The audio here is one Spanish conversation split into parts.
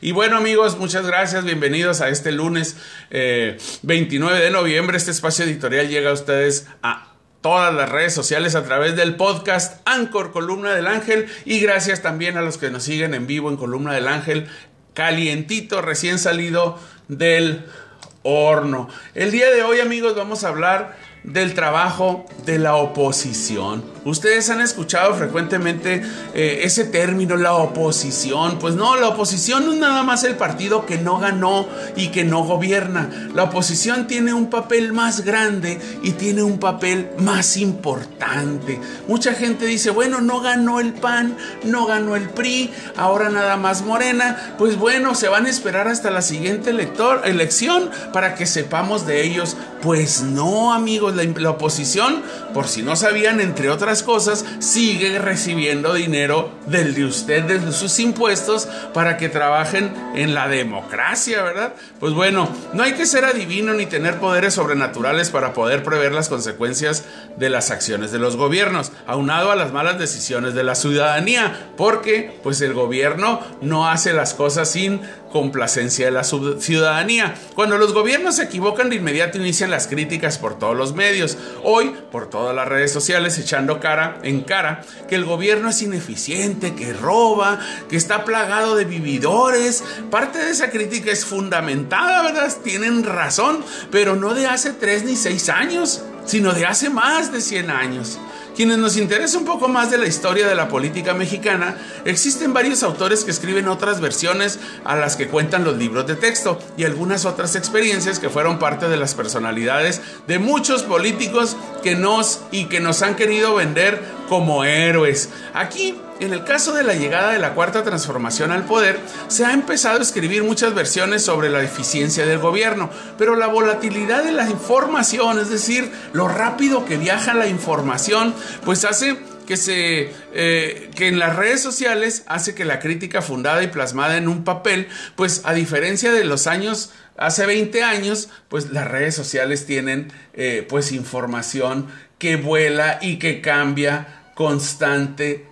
Y bueno amigos, muchas gracias, bienvenidos a este lunes 29 de noviembre. Este espacio editorial llega a ustedes a todas las redes sociales a través del podcast Anchor Columna del Ángel y gracias también a los que nos siguen en vivo en Columna del Ángel, calientito, recién salido del horno. El día de hoy amigos vamos a hablar del trabajo de la oposición. Ustedes han escuchado frecuentemente eh, ese término, la oposición. Pues no, la oposición no es nada más el partido que no ganó y que no gobierna. La oposición tiene un papel más grande y tiene un papel más importante. Mucha gente dice, bueno, no ganó el PAN, no ganó el PRI, ahora nada más Morena. Pues bueno, se van a esperar hasta la siguiente elección para que sepamos de ellos. Pues no, amigos la, oposición, por si no sabían, entre otras cosas, sigue recibiendo dinero del de usted, de sus impuestos, para que trabajen en la democracia, ¿verdad? Pues bueno, no hay que ser adivino ni tener poderes sobrenaturales para poder prever las consecuencias de las acciones de los gobiernos, aunado a las malas decisiones de la ciudadanía, porque pues el gobierno no hace las cosas sin complacencia de la ciudadanía. Cuando los gobiernos se equivocan de inmediato inician las críticas por todos los medios. Hoy, por todas las redes sociales, echando cara en cara que el gobierno es ineficiente, que roba, que está plagado de vividores. Parte de esa crítica es fundamentada, ¿verdad? Tienen razón, pero no de hace tres ni seis años, sino de hace más de 100 años. Quienes nos interesa un poco más de la historia de la política mexicana, existen varios autores que escriben otras versiones a las que cuentan los libros de texto y algunas otras experiencias que fueron parte de las personalidades de muchos políticos que nos y que nos han querido vender como héroes. Aquí en el caso de la llegada de la cuarta transformación al poder, se ha empezado a escribir muchas versiones sobre la eficiencia del gobierno, pero la volatilidad de la información, es decir, lo rápido que viaja la información, pues hace que se eh, que en las redes sociales hace que la crítica fundada y plasmada en un papel, pues a diferencia de los años hace 20 años, pues las redes sociales tienen eh, pues información que vuela y que cambia constante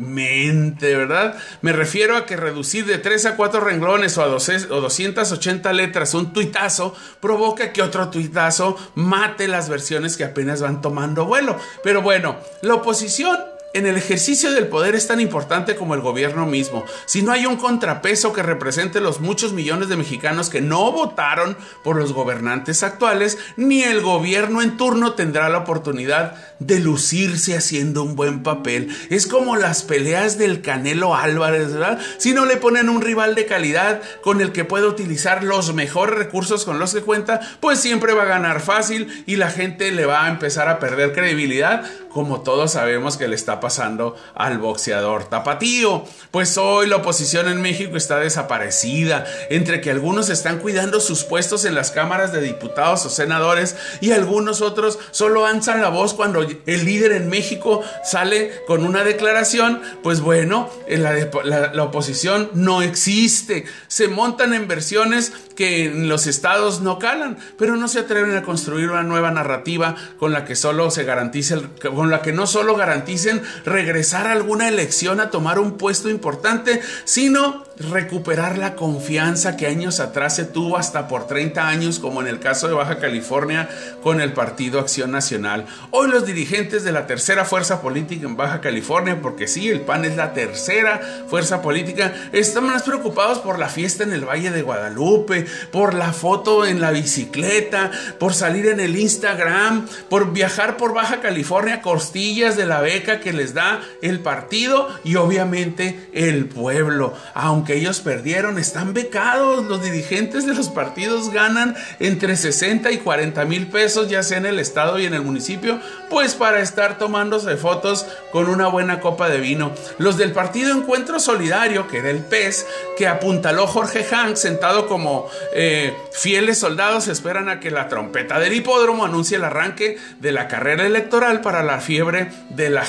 mente, ¿verdad? Me refiero a que reducir de 3 a 4 renglones o a 280 letras un tuitazo provoca que otro tuitazo mate las versiones que apenas van tomando vuelo. Pero bueno, la oposición en el ejercicio del poder es tan importante como el gobierno mismo. Si no hay un contrapeso que represente los muchos millones de mexicanos que no votaron por los gobernantes actuales, ni el gobierno en turno tendrá la oportunidad de lucirse haciendo un buen papel. Es como las peleas del Canelo Álvarez, ¿verdad? Si no le ponen un rival de calidad con el que pueda utilizar los mejores recursos con los que cuenta, pues siempre va a ganar fácil y la gente le va a empezar a perder credibilidad, como todos sabemos que le está pasando al boxeador tapatío. Pues hoy la oposición en México está desaparecida, entre que algunos están cuidando sus puestos en las cámaras de diputados o senadores y algunos otros solo alzan la voz cuando el líder en México sale con una declaración, pues bueno, la, la oposición no existe. Se montan en versiones que los estados no calan, pero no se atreven a construir una nueva narrativa con la que solo se garantice, con la que no solo garanticen regresar a alguna elección a tomar un puesto importante, sino recuperar la confianza que años atrás se tuvo hasta por 30 años, como en el caso de Baja California con el Partido Acción Nacional. Hoy los dirigentes de la tercera fuerza política en Baja California, porque sí, el PAN es la tercera fuerza política, están más preocupados por la fiesta en el Valle de Guadalupe, por la foto en la bicicleta, por salir en el Instagram, por viajar por Baja California, costillas de la beca que les da el partido y obviamente el pueblo. Aunque ellos perdieron, están becados. Los dirigentes de los partidos ganan entre 60 y 40 mil pesos, ya sea en el estado y en el municipio, pues para estar tomándose fotos con una buena copa de vino. Los del partido Encuentro Solidario, que era el PES, que apuntaló Jorge Hank sentado como eh, fieles soldados esperan a que la trompeta del hipódromo anuncie el arranque de la carrera electoral para la fiebre de la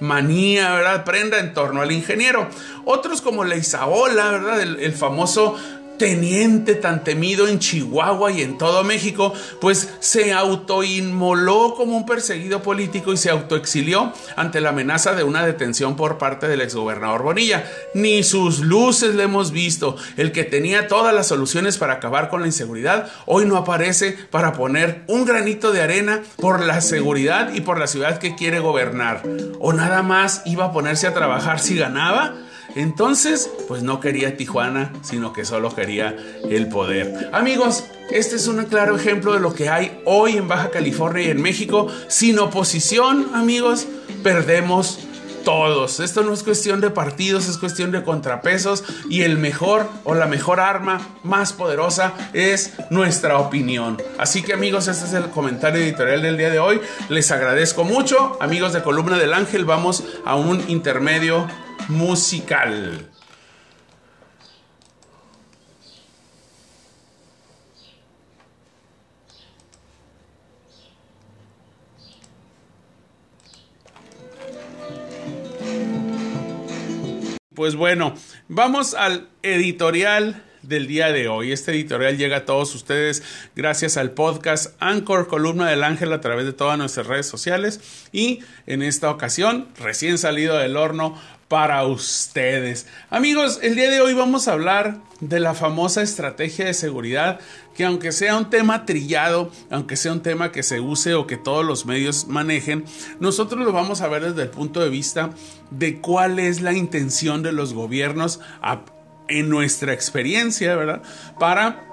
manía, ¿verdad? Prenda en torno al ingeniero. Otros como la Isaola, ¿verdad? El famoso teniente tan temido en Chihuahua y en todo México, pues se autoinmoló como un perseguido político y se autoexilió ante la amenaza de una detención por parte del exgobernador Bonilla. Ni sus luces le hemos visto. El que tenía todas las soluciones para acabar con la inseguridad, hoy no aparece para poner un granito de arena por la seguridad y por la ciudad que quiere gobernar. O nada más iba a ponerse a trabajar si ganaba. Entonces, pues no quería Tijuana, sino que solo quería el poder. Amigos, este es un claro ejemplo de lo que hay hoy en Baja California y en México. Sin oposición, amigos, perdemos todos. Esto no es cuestión de partidos, es cuestión de contrapesos y el mejor o la mejor arma más poderosa es nuestra opinión. Así que amigos, este es el comentario editorial del día de hoy. Les agradezco mucho. Amigos de Columna del Ángel, vamos a un intermedio musical. Pues bueno, vamos al editorial del día de hoy. Este editorial llega a todos ustedes gracias al podcast Anchor Columna del Ángel a través de todas nuestras redes sociales y en esta ocasión recién salido del horno para ustedes. Amigos, el día de hoy vamos a hablar de la famosa estrategia de seguridad que aunque sea un tema trillado, aunque sea un tema que se use o que todos los medios manejen, nosotros lo vamos a ver desde el punto de vista de cuál es la intención de los gobiernos en nuestra experiencia, ¿verdad? Para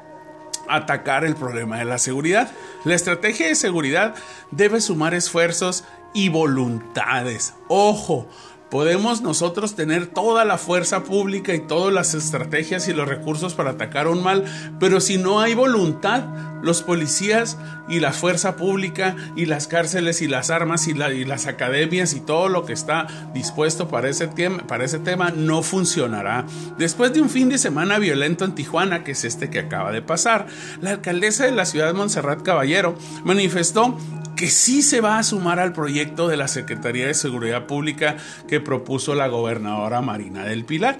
atacar el problema de la seguridad. La estrategia de seguridad debe sumar esfuerzos y voluntades. Ojo, Podemos nosotros tener toda la fuerza pública y todas las estrategias y los recursos para atacar un mal, pero si no hay voluntad, los policías y la fuerza pública y las cárceles y las armas y, las academias y todo lo que está dispuesto para ese, para ese tema no funcionará. Después de un fin de semana violento en Tijuana, que es este que acaba de pasar, la alcaldesa de la ciudad de Montserrat Caballero manifestó que sí se va a sumar al proyecto de la Secretaría de Seguridad Pública que propuso la gobernadora Marina del Pilar.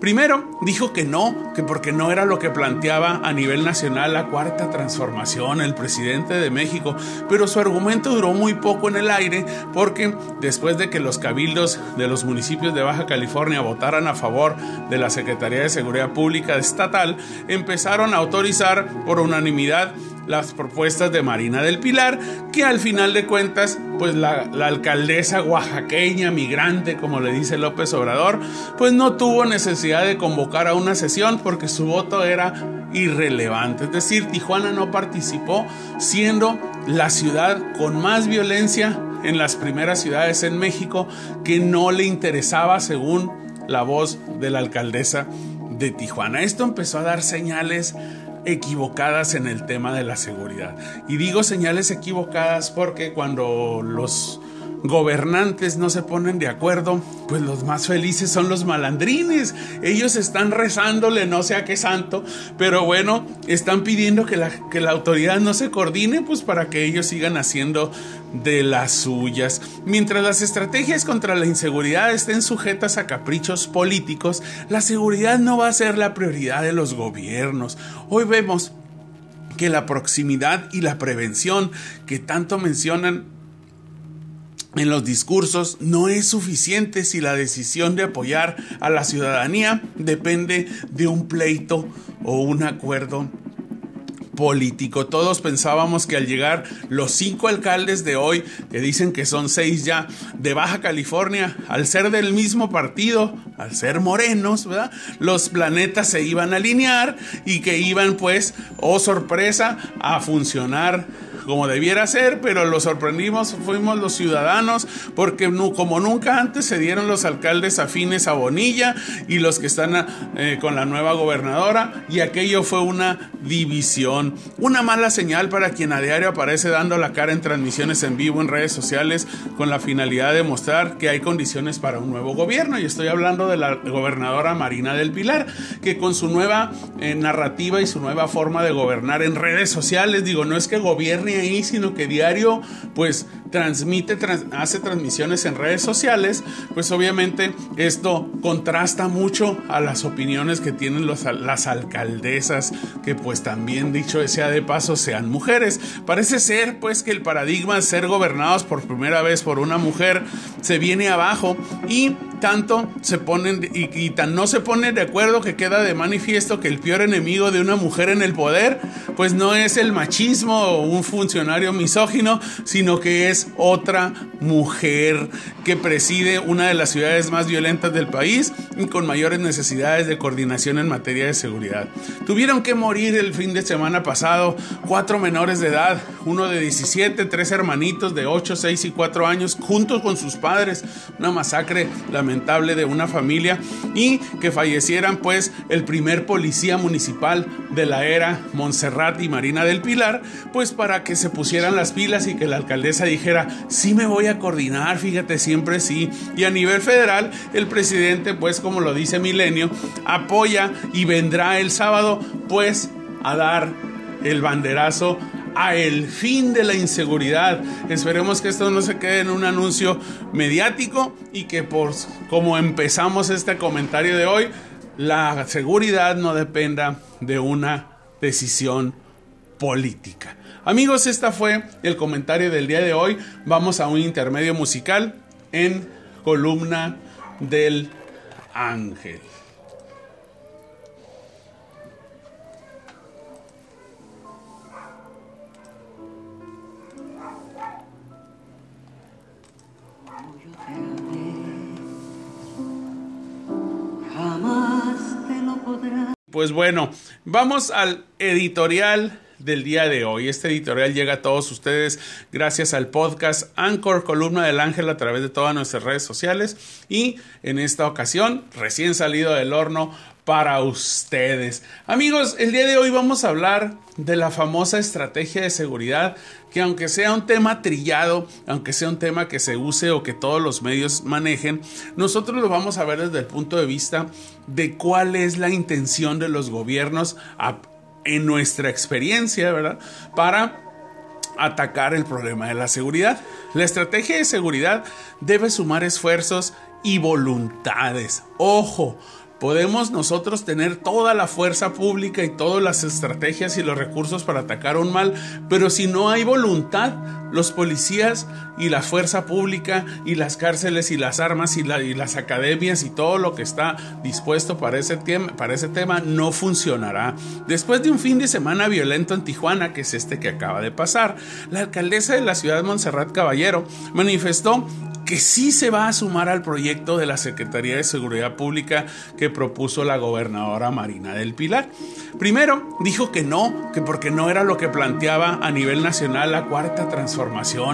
Primero, dijo que no, que porque no era lo que planteaba a nivel nacional la cuarta transformación, el presidente de México, pero su argumento duró muy poco en el aire porque después de que los cabildos de los municipios de Baja California votaran a favor de la Secretaría de Seguridad Pública estatal, empezaron a autorizar por unanimidad las propuestas de Marina del Pilar, que al final de cuentas, pues la, alcaldesa oaxaqueña, migrante, como le dice López Obrador, pues no tuvo necesidad de convocar a una sesión porque su voto era irrelevante. Es decir, Tijuana no participó siendo la ciudad con más violencia en las primeras ciudades en México que no le interesaba según la voz de la alcaldesa de Tijuana. Esto empezó a dar señales equivocadas en el tema de la seguridad. Y digo señales equivocadas porque cuando los gobernantes no se ponen de acuerdo, pues los más felices son los malandrines. Ellos están rezándole no sé a qué santo, pero bueno, están pidiendo que la, que la autoridad no se coordine, pues para que ellos sigan haciendo de las suyas. Mientras las estrategias contra la inseguridad estén sujetas a caprichos políticos, la seguridad no va a ser la prioridad de los gobiernos. Hoy vemos que la proximidad y la prevención que tanto mencionan en los discursos no es suficiente si la decisión de apoyar a la ciudadanía depende de un pleito o un acuerdo político. Todos pensábamos que al llegar los cinco alcaldes de hoy, que dicen que son seis ya, de Baja California, al ser del mismo partido, al ser morenos. Los planetas se iban a alinear y que iban pues, oh sorpresa, a funcionar como debiera ser, pero lo sorprendimos, fuimos los ciudadanos, porque como nunca antes se dieron los alcaldes afines a Bonilla y los que están eh, con la nueva gobernadora, y aquello fue una división, una mala señal para quien a diario aparece dando la cara en transmisiones en vivo en redes sociales con la finalidad de mostrar que hay condiciones para un nuevo gobierno, y estoy hablando de la gobernadora Marina del Pilar, que con su nueva eh, narrativa y su nueva forma de gobernar en redes sociales, digo, no es que gobierne ahí, sino que diario pues transmite, hace transmisiones en redes sociales, pues obviamente esto contrasta mucho a las opiniones que tienen las alcaldesas, que pues también dicho sea de paso sean mujeres. Parece ser pues que el paradigma de ser gobernados por primera vez por una mujer se viene abajo y tanto se ponen y, tan no se ponen de acuerdo que queda de manifiesto que el peor enemigo de una mujer en el poder pues no es el machismo o un funcionario misógino, sino que es otra mujer que preside una de las ciudades más violentas del país y con mayores necesidades de coordinación en materia de seguridad. Tuvieron que morir el fin de semana pasado cuatro menores de edad, uno de 17, tres hermanitos de 8, 6 y 4 años, juntos con sus padres. Una masacre de una familia y que fallecieran pues el primer policía municipal de la era Montserrat y Marina del Pilar, pues para que se pusieran las pilas y que la alcaldesa dijera, sí me voy a coordinar, fíjate, siempre sí. Y a nivel federal, el presidente, pues como lo dice Milenio, apoya y vendrá el sábado, pues a dar el banderazo a el fin de la inseguridad. Esperemos que esto no se quede en un anuncio mediático y que por como empezamos este comentario de hoy, la seguridad no dependa de una decisión política. Amigos, este fue el comentario del día de hoy. Vamos a un intermedio musical en columna del ángel. Pues bueno, vamos al editorial del día de hoy. Este editorial llega a todos ustedes gracias al podcast Anchor Columna del Ángel a través de todas nuestras redes sociales y en esta ocasión recién salido del horno para ustedes. Amigos, el día de hoy vamos a hablar de la famosa estrategia de seguridad que aunque sea un tema trillado, aunque sea un tema que se use o que todos los medios manejen, nosotros lo vamos a ver desde el punto de vista de cuál es la intención de los gobiernos en nuestra experiencia, ¿verdad? Para atacar el problema de la seguridad. La estrategia de seguridad debe sumar esfuerzos y voluntades. Ojo, Podemos nosotros tener toda la fuerza pública y todas las estrategias y los recursos para atacar un mal, pero si no hay voluntad, los policías y la fuerza pública y las cárceles y las armas y, las academias y todo lo que está dispuesto para ese, para ese tema no funcionará. Después de un fin de semana violento en Tijuana, que es este que acaba de pasar, la alcaldesa de la ciudad de Montserrat Caballero manifestó que sí se va a sumar al proyecto de la Secretaría de Seguridad Pública que propuso la gobernadora Marina del Pilar. Primero, dijo que no, que porque no era lo que planteaba a nivel nacional la cuarta transformación,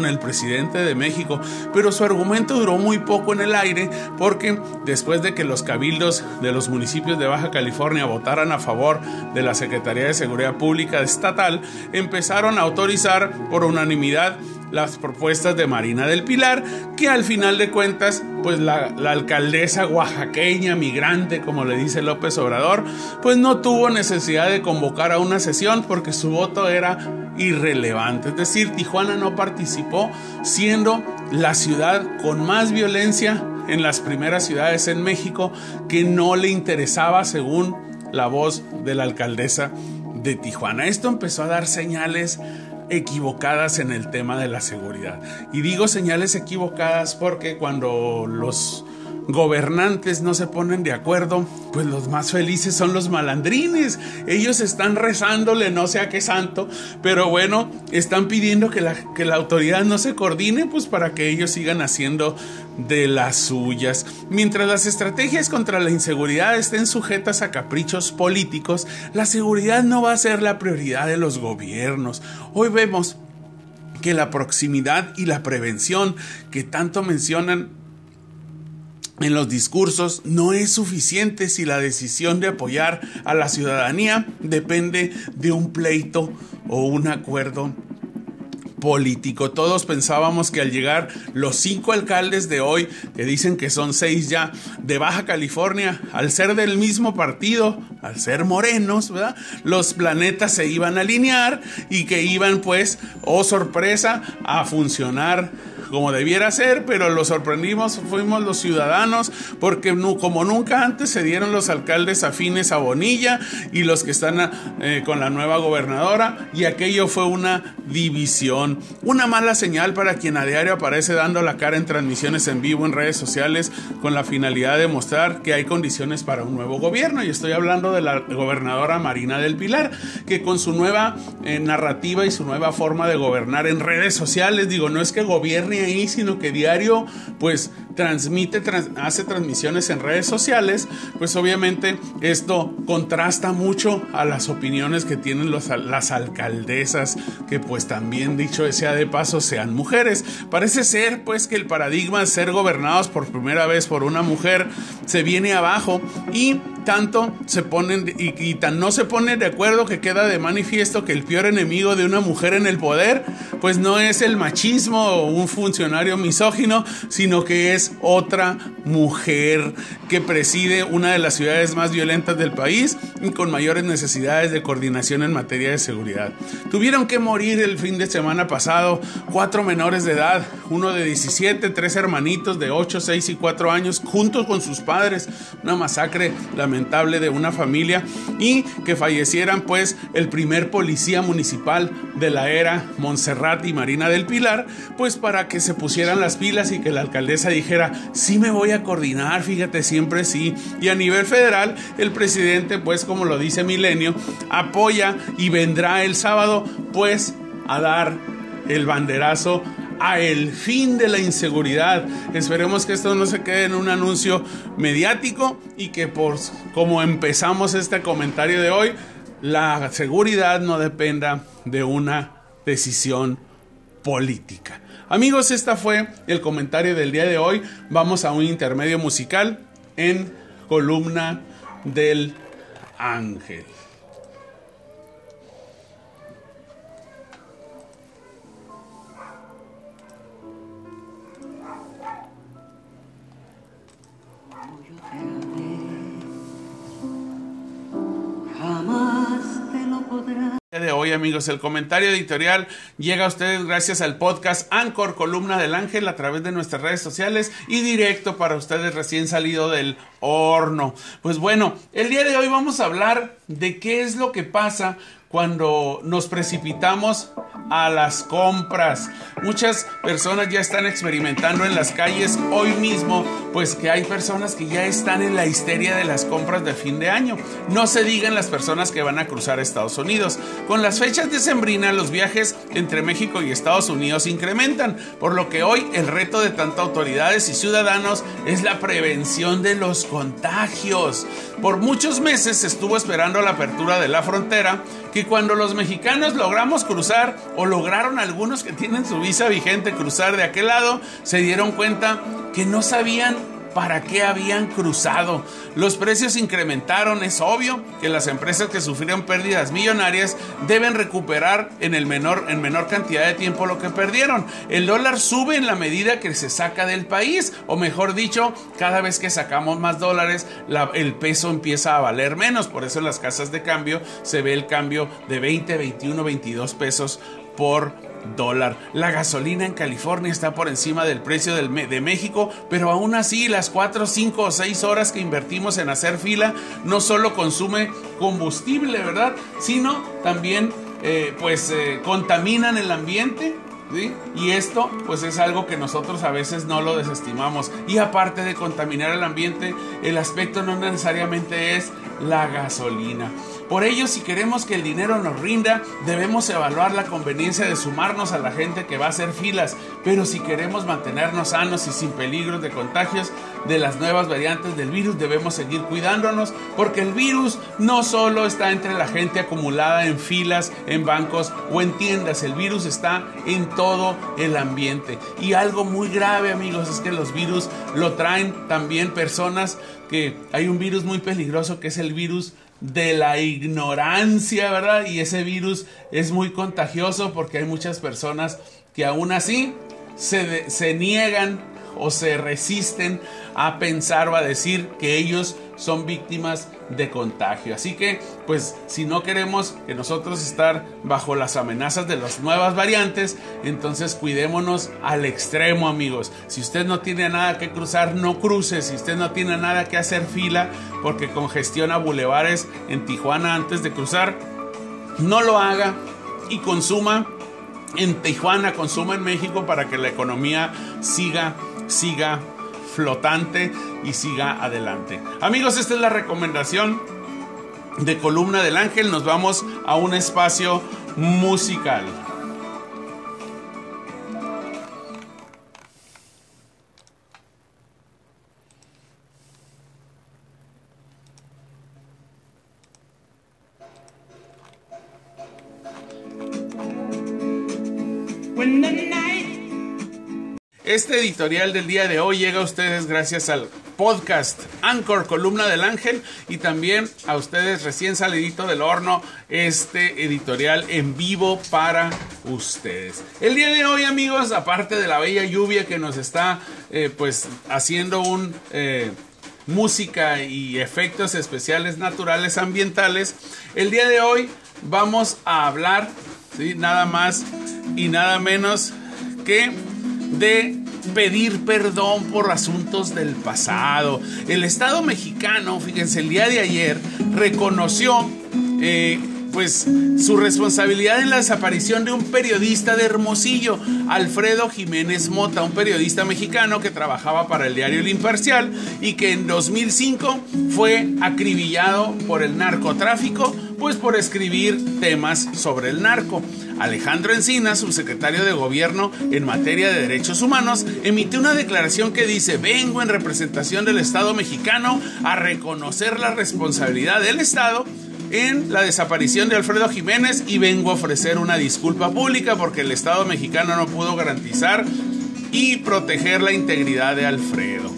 el presidente de México, pero su argumento duró muy poco en el aire porque después de que los cabildos de los municipios de Baja California votaran a favor de la Secretaría de Seguridad Pública estatal, empezaron a autorizar por unanimidad las propuestas de Marina del Pilar, que al final de cuentas, pues la, alcaldesa oaxaqueña, migrante, como le dice López Obrador, pues no tuvo necesidad de convocar a una sesión porque su voto era irrelevante. Es decir, Tijuana no participó siendo la ciudad con más violencia en las primeras ciudades en México que no le interesaba según la voz de la alcaldesa de Tijuana. Esto empezó a dar señales equivocadas en el tema de la seguridad. Y digo señales equivocadas porque cuando los gobernantes no se ponen de acuerdo, pues los más felices son los malandrines. Ellos están rezándole no sé a qué santo, pero bueno, están pidiendo que la, que la autoridad no se coordine, pues para que ellos sigan haciendo de las suyas. Mientras las estrategias contra la inseguridad estén sujetas a caprichos políticos, la seguridad no va a ser la prioridad de los gobiernos. Hoy vemos que la proximidad y la prevención que tanto mencionan en los discursos no es suficiente si la decisión de apoyar a la ciudadanía depende de un pleito o un acuerdo político. Todos pensábamos que al llegar los cinco alcaldes de hoy, que dicen que son seis ya, de Baja California, al ser del mismo partido, al ser morenos. Los planetas se iban a alinear y que iban pues, oh sorpresa, a funcionar como debiera ser, pero lo sorprendimos, fuimos los ciudadanos, porque como nunca antes se dieron los alcaldes afines a Bonilla y los que están eh, con la nueva gobernadora, y aquello fue una división, una mala señal para quien a diario aparece dando la cara en transmisiones en vivo en redes sociales con la finalidad de mostrar que hay condiciones para un nuevo gobierno, y estoy hablando de la gobernadora Marina del Pilar, que con su nueva eh, narrativa y su nueva forma de gobernar en redes sociales, digo, no es que gobierne ahí, sino que diario pues transmite, hace transmisiones en redes sociales, pues obviamente esto contrasta mucho a las opiniones que tienen las alcaldesas, que pues también dicho sea de paso sean mujeres. Parece ser pues que el paradigma de ser gobernados por primera vez por una mujer se viene abajo y tanto se ponen y, tan no se ponen de acuerdo que queda de manifiesto que el peor enemigo de una mujer en el poder pues no es el machismo o un funcionario misógino, sino que es otra mujer que preside una de las ciudades más violentas del país y con mayores necesidades de coordinación en materia de seguridad. Tuvieron que morir el fin de semana pasado cuatro menores de edad, uno de 17, tres hermanitos de 8, 6 y 4 años juntos con sus padres, una masacre lamentable de una familia y que fallecieran pues el primer policía municipal de la era Montserrat y Marina del Pilar, pues para que se pusieran las pilas y que la alcaldesa dijera, sí me voy a coordinar, fíjate, siempre sí. Y a nivel federal, el presidente, pues como lo dice Milenio, apoya y vendrá el sábado, pues a dar el banderazo a el fin de la inseguridad. Esperemos que esto no se quede en un anuncio mediático y que por como empezamos este comentario de hoy, la seguridad no dependa de una decisión política. Amigos, este fue el comentario del día de hoy. Vamos a un intermedio musical en columna del ángel. Hoy, amigos. El comentario editorial llega a ustedes gracias al podcast Anchor Columna del Ángel a través de nuestras redes sociales y directo para ustedes recién salido del horno. Pues bueno, el día de hoy vamos a hablar de qué es lo que pasa cuando nos precipitamos a las compras. Muchas personas ya están experimentando en las calles hoy mismo, pues que hay personas que ya están en la histeria de las compras de fin de año. No se digan las personas que van a cruzar Estados Unidos. Con las fechas de sembrina, los viajes entre México y Estados Unidos incrementan, por lo que hoy el reto de tantas autoridades y ciudadanos es la prevención de los contagios. Por muchos meses se estuvo esperando la apertura de la frontera, cuando los mexicanos logramos cruzar o lograron algunos que tienen su visa vigente cruzar de aquel lado, se dieron cuenta que no sabían para qué habían cruzado. Los precios incrementaron, es obvio que las empresas que sufrieron pérdidas millonarias deben recuperar en, el menor, en menor cantidad de tiempo lo que perdieron. El dólar sube en la medida que se saca del país, o mejor dicho, cada vez que sacamos más dólares, el peso empieza a valer menos. Por eso en las casas de cambio se ve el cambio de 20, 21, 22 pesos por dólar. La gasolina en California está por encima del precio del, de México, pero aún así las 4, 5 o 6 horas que invertimos en hacer fila no solo consume combustible, ¿verdad? Sino también eh, pues eh, contaminan el ambiente. Y esto pues es algo que nosotros a veces no lo desestimamos. Y aparte de contaminar el ambiente, el aspecto no necesariamente es la gasolina. Por ello, si queremos que el dinero nos rinda, debemos evaluar la conveniencia de sumarnos a la gente que va a hacer filas. Pero si queremos mantenernos sanos y sin peligros de contagios de las nuevas variantes del virus, debemos seguir cuidándonos porque el virus no solo está entre la gente acumulada en filas, en bancos o en tiendas, el virus está en todo el ambiente. Y algo muy grave, amigos, es que los virus lo traen también personas que hay un virus muy peligroso que es el virus de la ignorancia, ¿verdad? Y ese virus es muy contagioso porque hay muchas personas que aún así se, se niegan o se resisten a pensar o a decir que ellos son víctimas de contagio. Así que, pues, si no queremos que nosotros estar bajo las amenazas de las nuevas variantes, entonces cuidémonos al extremo, amigos. Si usted no tiene nada que cruzar, no cruce. Si usted no tiene nada que hacer fila porque congestiona bulevares en Tijuana antes de cruzar, no lo haga y consuma en Tijuana, consuma en México para que la economía siga, siga flotante y siga adelante. Amigos, esta es la recomendación de Columna del Ángel. Nos vamos a un espacio musical. Este editorial del día de hoy llega a ustedes gracias al podcast Anchor Columna del Ángel y también a ustedes recién salidito del horno este editorial en vivo para ustedes. El día de hoy amigos, aparte de la bella lluvia que nos está eh, pues haciendo un... Eh, música y efectos especiales naturales ambientales, el día de hoy vamos a hablar, ¿sí? nada más y nada menos que de pedir perdón por asuntos del pasado. El Estado mexicano, fíjense, el día de ayer reconoció eh, pues su responsabilidad en la desaparición de un periodista de Hermosillo, Alfredo Jiménez Mota, un periodista mexicano que trabajaba para el diario El Imparcial y que en 2005 fue acribillado por el narcotráfico, pues por escribir temas sobre el narco. Alejandro Encina, subsecretario de Gobierno en materia de derechos humanos, emitió una declaración que dice, vengo en representación del Estado mexicano a reconocer la responsabilidad del Estado en la desaparición de Alfredo Jiménez y vengo a ofrecer una disculpa pública porque el Estado mexicano no pudo garantizar y proteger la integridad de Alfredo.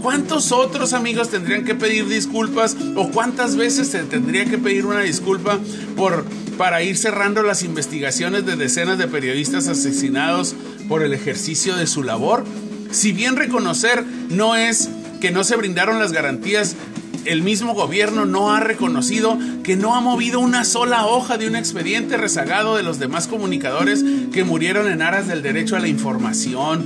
¿Cuántos otros amigos tendrían que pedir disculpas o cuántas veces se tendría que pedir una disculpa por para ir cerrando las investigaciones de decenas de periodistas asesinados por el ejercicio de su labor? Si bien reconocer no es que no se brindaron las garantías el mismo gobierno no ha reconocido que no ha movido una sola hoja de un expediente rezagado de los demás comunicadores que murieron en aras del derecho a la información.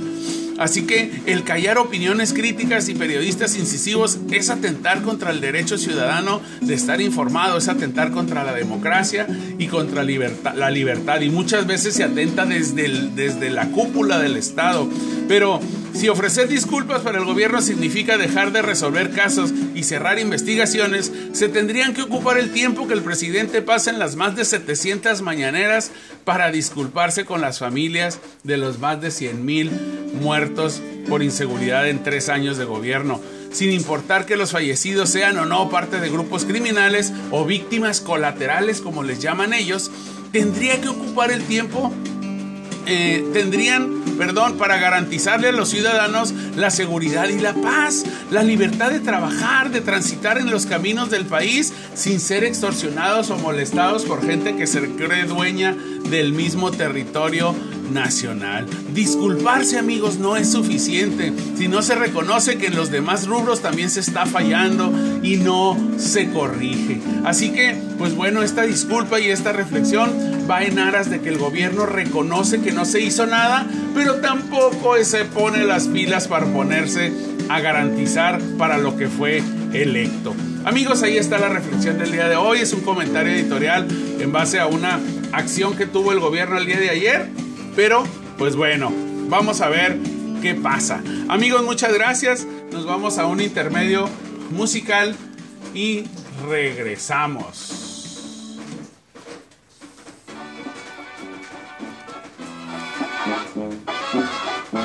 Así que el callar opiniones críticas y periodistas incisivos es atentar contra el derecho ciudadano de estar informado, es atentar contra la democracia y contra la libertad. Y muchas veces se atenta desde, desde la cúpula del Estado. Pero si ofrecer disculpas para el gobierno significa dejar de resolver casos y cerrar investigaciones, se tendrían que ocupar el tiempo que el presidente pasa en las más de 700 mañaneras para disculparse con las familias de los más de 100 mil muertos por inseguridad en tres años de gobierno sin importar que los fallecidos sean o no parte de grupos criminales o víctimas colaterales, como les llaman ellos, tendría que ocupar el tiempo eh, tendrían, perdón, para garantizarle a los ciudadanos la seguridad y la paz, la libertad de trabajar, de transitar en los caminos del país sin ser extorsionados o molestados por gente que se cree dueña del mismo territorio nacional. Disculparse amigos no es suficiente si no se reconoce que en los demás rubros también se está fallando y no se corrige. Así que, pues bueno, esta disculpa y esta reflexión va en aras de que el gobierno reconoce que no se hizo nada, pero tampoco se pone las pilas para ponerse a garantizar para lo que fue electo. Amigos, ahí está la reflexión del día de hoy. Es un comentario editorial en base a una acción que tuvo el gobierno el día de ayer. Pero, pues bueno, vamos a ver qué pasa. Amigos, muchas gracias. Nos vamos a un intermedio musical y regresamos.